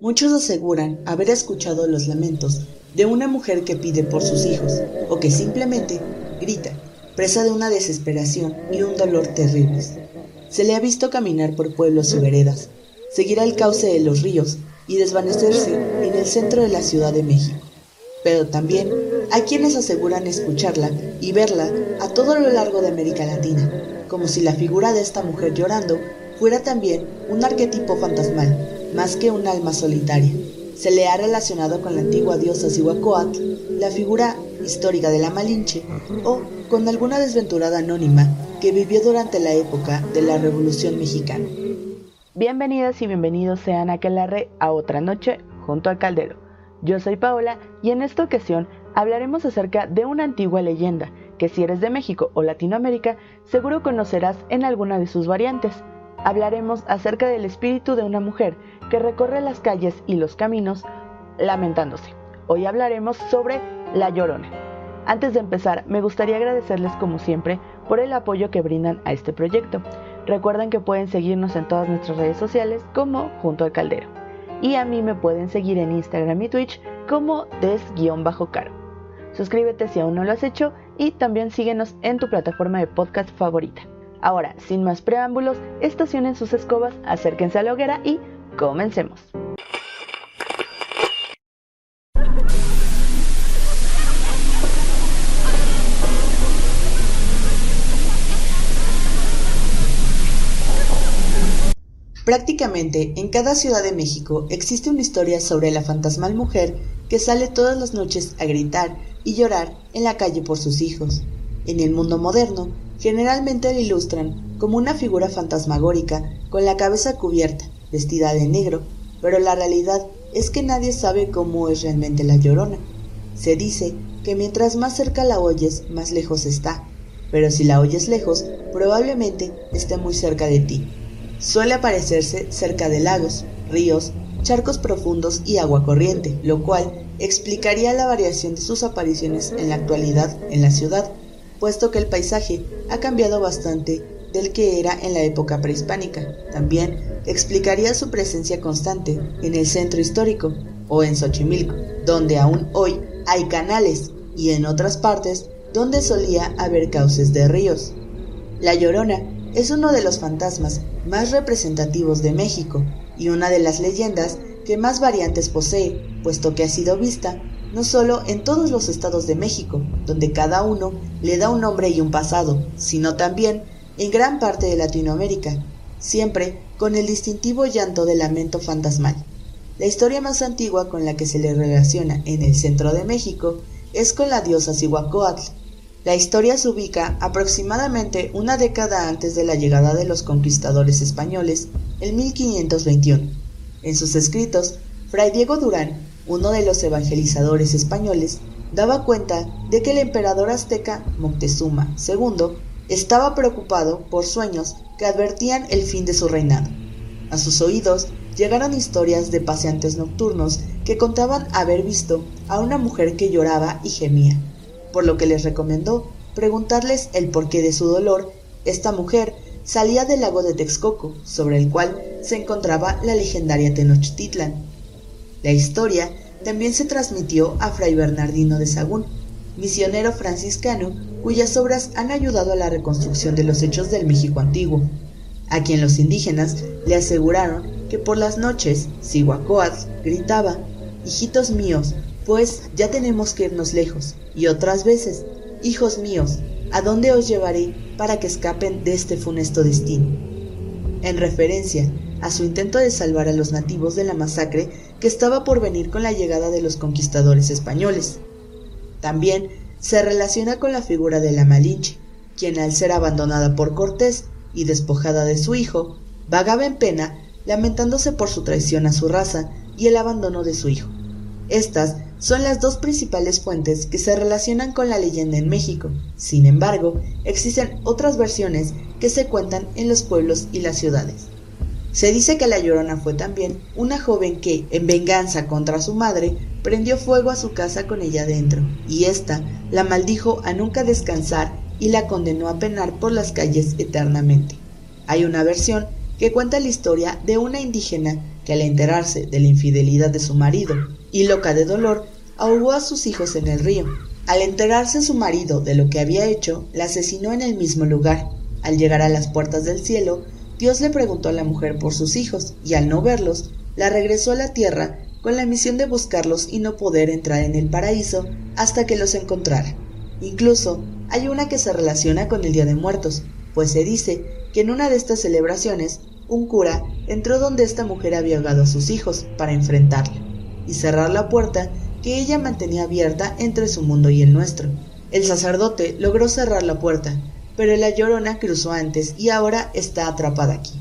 Muchos aseguran haber escuchado los lamentos de una mujer que pide por sus hijos o que simplemente grita, presa de una desesperación y un dolor terribles. Se le ha visto caminar por pueblos y veredas, seguir al cauce de los ríos y desvanecerse en el centro de la Ciudad de México. Pero también hay quienes aseguran escucharla y verla a todo lo largo de América Latina, como si la figura de esta mujer llorando fuera también un arquetipo fantasmal, más que un alma solitaria. Se le ha relacionado con la antigua diosa Zihuacoatl, la figura histórica de la Malinche, o con alguna desventurada anónima que vivió durante la época de la Revolución Mexicana. Bienvenidas y bienvenidos sean a Quelarre a otra noche junto al caldero. Yo soy Paola y en esta ocasión hablaremos acerca de una antigua leyenda que si eres de México o Latinoamérica seguro conocerás en alguna de sus variantes. Hablaremos acerca del espíritu de una mujer que recorre las calles y los caminos lamentándose. Hoy hablaremos sobre La Llorona. Antes de empezar, me gustaría agradecerles como siempre por el apoyo que brindan a este proyecto. Recuerden que pueden seguirnos en todas nuestras redes sociales como Junto al Caldero. Y a mí me pueden seguir en Instagram y Twitch como des-caro. Suscríbete si aún no lo has hecho y también síguenos en tu plataforma de podcast favorita. Ahora, sin más preámbulos, estacionen sus escobas, acérquense a la hoguera y comencemos. Prácticamente en cada ciudad de México existe una historia sobre la fantasmal mujer que sale todas las noches a gritar y llorar en la calle por sus hijos. En el mundo moderno, generalmente la ilustran como una figura fantasmagórica con la cabeza cubierta, vestida de negro, pero la realidad es que nadie sabe cómo es realmente la llorona. Se dice que mientras más cerca la oyes, más lejos está, pero si la oyes lejos, probablemente esté muy cerca de ti. Suele aparecerse cerca de lagos, ríos, charcos profundos y agua corriente, lo cual explicaría la variación de sus apariciones en la actualidad en la ciudad, puesto que el paisaje ha cambiado bastante del que era en la época prehispánica. También explicaría su presencia constante en el centro histórico o en Xochimilco, donde aún hoy hay canales y en otras partes donde solía haber cauces de ríos. La Llorona es uno de los fantasmas más representativos de México y una de las leyendas que más variantes posee, puesto que ha sido vista no solo en todos los estados de México, donde cada uno le da un nombre y un pasado, sino también en gran parte de Latinoamérica, siempre con el distintivo llanto de lamento fantasmal. La historia más antigua con la que se le relaciona en el centro de México es con la diosa Cihuacóatl, la historia se ubica aproximadamente una década antes de la llegada de los conquistadores españoles, en 1521. En sus escritos, Fray Diego Durán, uno de los evangelizadores españoles, daba cuenta de que el emperador azteca Moctezuma II estaba preocupado por sueños que advertían el fin de su reinado. A sus oídos llegaron historias de paseantes nocturnos que contaban haber visto a una mujer que lloraba y gemía por lo que les recomendó preguntarles el porqué de su dolor. Esta mujer salía del lago de Texcoco, sobre el cual se encontraba la legendaria Tenochtitlan. La historia también se transmitió a Fray Bernardino de Sagún, misionero franciscano cuyas obras han ayudado a la reconstrucción de los hechos del México antiguo, a quien los indígenas le aseguraron que por las noches Cihuacóatl gritaba, Hijitos míos, pues ya tenemos que irnos lejos, y otras veces, hijos míos, ¿a dónde os llevaré para que escapen de este funesto destino? En referencia a su intento de salvar a los nativos de la masacre que estaba por venir con la llegada de los conquistadores españoles. También se relaciona con la figura de la Malinche, quien al ser abandonada por Cortés y despojada de su hijo, vagaba en pena lamentándose por su traición a su raza y el abandono de su hijo. Estas son las dos principales fuentes que se relacionan con la leyenda en México. Sin embargo, existen otras versiones que se cuentan en los pueblos y las ciudades. Se dice que la Llorona fue también una joven que, en venganza contra su madre, prendió fuego a su casa con ella dentro, y ésta la maldijo a nunca descansar y la condenó a penar por las calles eternamente. Hay una versión que cuenta la historia de una indígena que al enterarse de la infidelidad de su marido y loca de dolor, ahogó a sus hijos en el río. Al enterarse su marido de lo que había hecho, la asesinó en el mismo lugar. Al llegar a las puertas del cielo, Dios le preguntó a la mujer por sus hijos, y al no verlos, la regresó a la tierra con la misión de buscarlos y no poder entrar en el paraíso hasta que los encontrara. Incluso hay una que se relaciona con el Día de Muertos, pues se dice que en una de estas celebraciones un cura entró donde esta mujer había ahogado a sus hijos para enfrentarla y cerrar la puerta que ella mantenía abierta entre su mundo y el nuestro. El sacerdote logró cerrar la puerta, pero la llorona cruzó antes y ahora está atrapada aquí.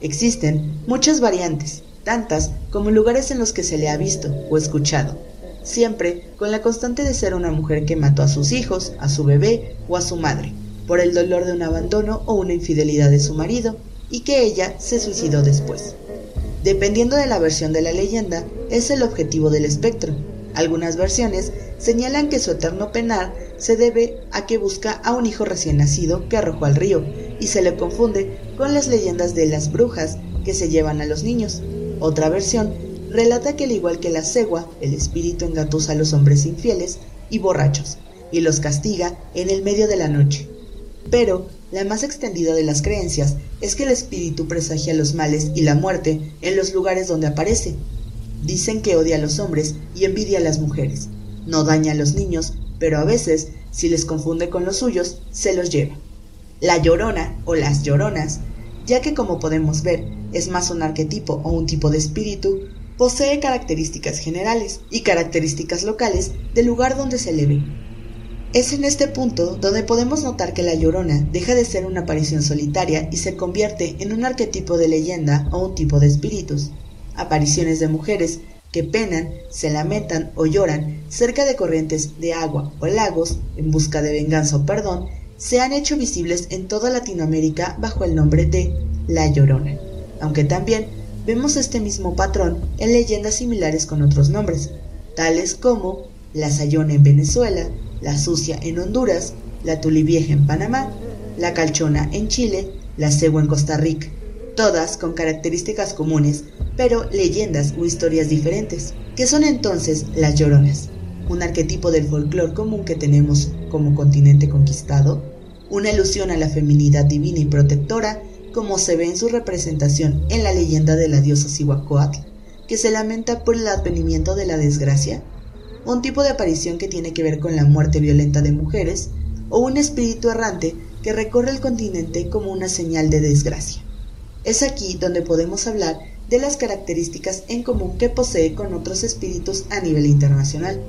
Existen muchas variantes, tantas como lugares en los que se le ha visto o escuchado, siempre con la constante de ser una mujer que mató a sus hijos, a su bebé o a su madre, por el dolor de un abandono o una infidelidad de su marido, y que ella se suicidó después. Dependiendo de la versión de la leyenda, es el objetivo del espectro. Algunas versiones señalan que su eterno penar se debe a que busca a un hijo recién nacido que arrojó al río y se le confunde con las leyendas de las brujas que se llevan a los niños. Otra versión relata que al igual que la cegua, el espíritu engatusa a los hombres infieles y borrachos y los castiga en el medio de la noche. Pero la más extendida de las creencias es que el espíritu presagia los males y la muerte en los lugares donde aparece. Dicen que odia a los hombres y envidia a las mujeres. No daña a los niños, pero a veces, si les confunde con los suyos, se los lleva. La llorona o las lloronas, ya que como podemos ver, es más un arquetipo o un tipo de espíritu, posee características generales y características locales del lugar donde se le ve. Es en este punto donde podemos notar que la llorona deja de ser una aparición solitaria y se convierte en un arquetipo de leyenda o un tipo de espíritus. Apariciones de mujeres que penan, se lamentan o lloran cerca de corrientes de agua o lagos en busca de venganza o perdón se han hecho visibles en toda Latinoamérica bajo el nombre de La Llorona, aunque también vemos este mismo patrón en leyendas similares con otros nombres, tales como La Sayona en Venezuela, la sucia en Honduras, la tulivieja en Panamá, la calchona en Chile, la cegua en Costa Rica, todas con características comunes, pero leyendas o historias diferentes, que son entonces las lloronas, un arquetipo del folclore común que tenemos como continente conquistado, una ilusión a la feminidad divina y protectora, como se ve en su representación en la leyenda de la diosa Cihuacóatl, que se lamenta por el advenimiento de la desgracia, un tipo de aparición que tiene que ver con la muerte violenta de mujeres, o un espíritu errante que recorre el continente como una señal de desgracia. Es aquí donde podemos hablar de las características en común que posee con otros espíritus a nivel internacional.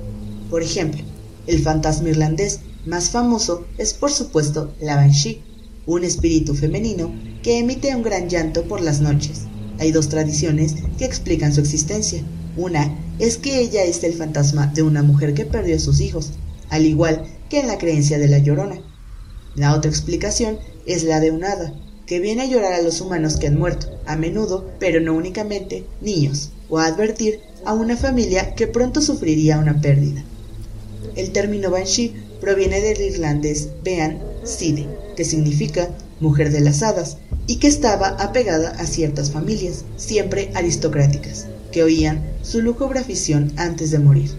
Por ejemplo, el fantasma irlandés más famoso es por supuesto la Banshee, un espíritu femenino que emite un gran llanto por las noches. Hay dos tradiciones que explican su existencia. Una es que ella es el fantasma de una mujer que perdió a sus hijos, al igual que en la creencia de la llorona. La otra explicación es la de un hada, que viene a llorar a los humanos que han muerto, a menudo, pero no únicamente, niños, o a advertir a una familia que pronto sufriría una pérdida. El término banshee proviene del irlandés Bean Side, que significa mujer de las hadas, y que estaba apegada a ciertas familias, siempre aristocráticas que oían su lúgubre afición antes de morir.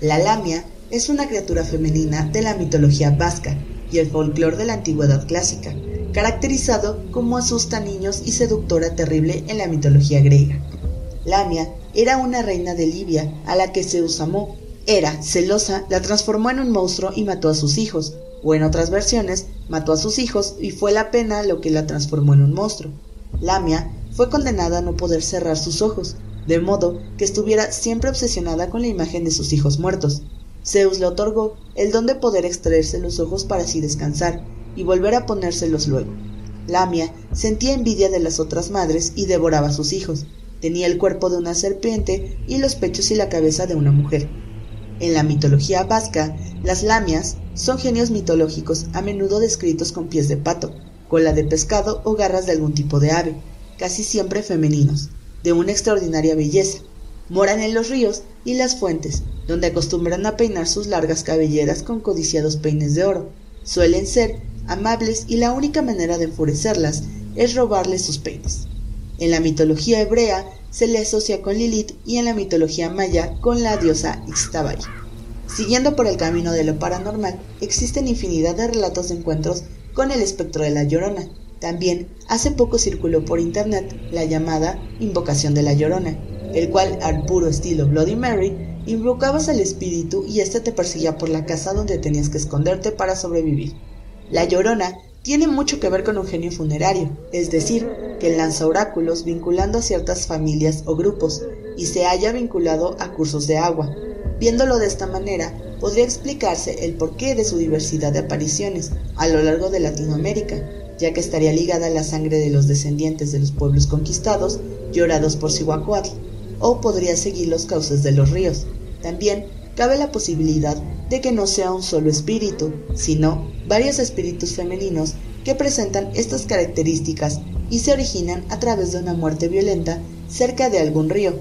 La lamia es una criatura femenina de la mitología vasca y el folclore de la antigüedad clásica, caracterizado como asusta niños y seductora terrible en la mitología griega. Lamia era una reina de Libia a la que Zeus amó. Era celosa, la transformó en un monstruo y mató a sus hijos, o en otras versiones, mató a sus hijos y fue la pena lo que la transformó en un monstruo. Lamia fue condenada a no poder cerrar sus ojos, de modo que estuviera siempre obsesionada con la imagen de sus hijos muertos. Zeus le otorgó el don de poder extraerse los ojos para así descansar y volver a ponérselos luego. Lamia sentía envidia de las otras madres y devoraba a sus hijos. Tenía el cuerpo de una serpiente y los pechos y la cabeza de una mujer. En la mitología vasca, las lamias son genios mitológicos a menudo descritos con pies de pato, cola de pescado o garras de algún tipo de ave, casi siempre femeninos de una extraordinaria belleza. Moran en los ríos y las fuentes, donde acostumbran a peinar sus largas cabelleras con codiciados peines de oro. Suelen ser amables y la única manera de enfurecerlas es robarles sus peines. En la mitología hebrea se le asocia con Lilith y en la mitología maya con la diosa Ixtabay. Siguiendo por el camino de lo paranormal, existen infinidad de relatos de encuentros con el espectro de la Llorona. También hace poco circuló por internet la llamada Invocación de la Llorona, el cual al puro estilo Bloody Mary invocabas al espíritu y éste te perseguía por la casa donde tenías que esconderte para sobrevivir. La Llorona tiene mucho que ver con un genio funerario, es decir, que lanza oráculos vinculando a ciertas familias o grupos y se haya vinculado a cursos de agua, Viéndolo de esta manera, podría explicarse el porqué de su diversidad de apariciones a lo largo de Latinoamérica, ya que estaría ligada a la sangre de los descendientes de los pueblos conquistados llorados por Cihuacuatl, o podría seguir los cauces de los ríos. También cabe la posibilidad de que no sea un solo espíritu, sino varios espíritus femeninos que presentan estas características y se originan a través de una muerte violenta cerca de algún río.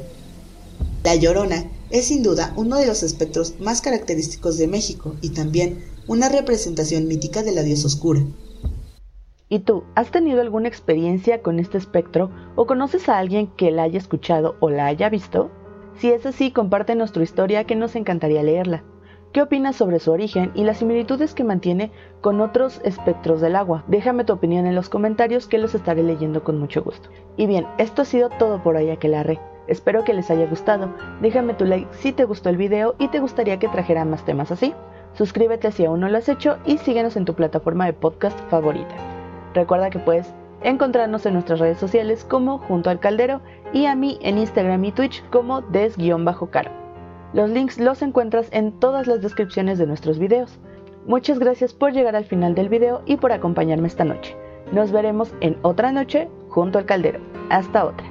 La Llorona es sin duda uno de los espectros más característicos de México y también una representación mítica de la diosa oscura. ¿Y tú, has tenido alguna experiencia con este espectro o conoces a alguien que la haya escuchado o la haya visto? Si es así, compártenos tu historia que nos encantaría leerla. ¿Qué opinas sobre su origen y las similitudes que mantiene con otros espectros del agua? Déjame tu opinión en los comentarios que los estaré leyendo con mucho gusto. Y bien, esto ha sido todo por hoy, Aquelarre. Espero que les haya gustado. Déjame tu like si te gustó el video y te gustaría que trajera más temas así. Suscríbete si aún no lo has hecho y síguenos en tu plataforma de podcast favorita. Recuerda que puedes encontrarnos en nuestras redes sociales como Junto al Caldero y a mí en Instagram y Twitch como des-caro. Los links los encuentras en todas las descripciones de nuestros videos. Muchas gracias por llegar al final del video y por acompañarme esta noche. Nos veremos en otra noche junto al caldero. Hasta otra.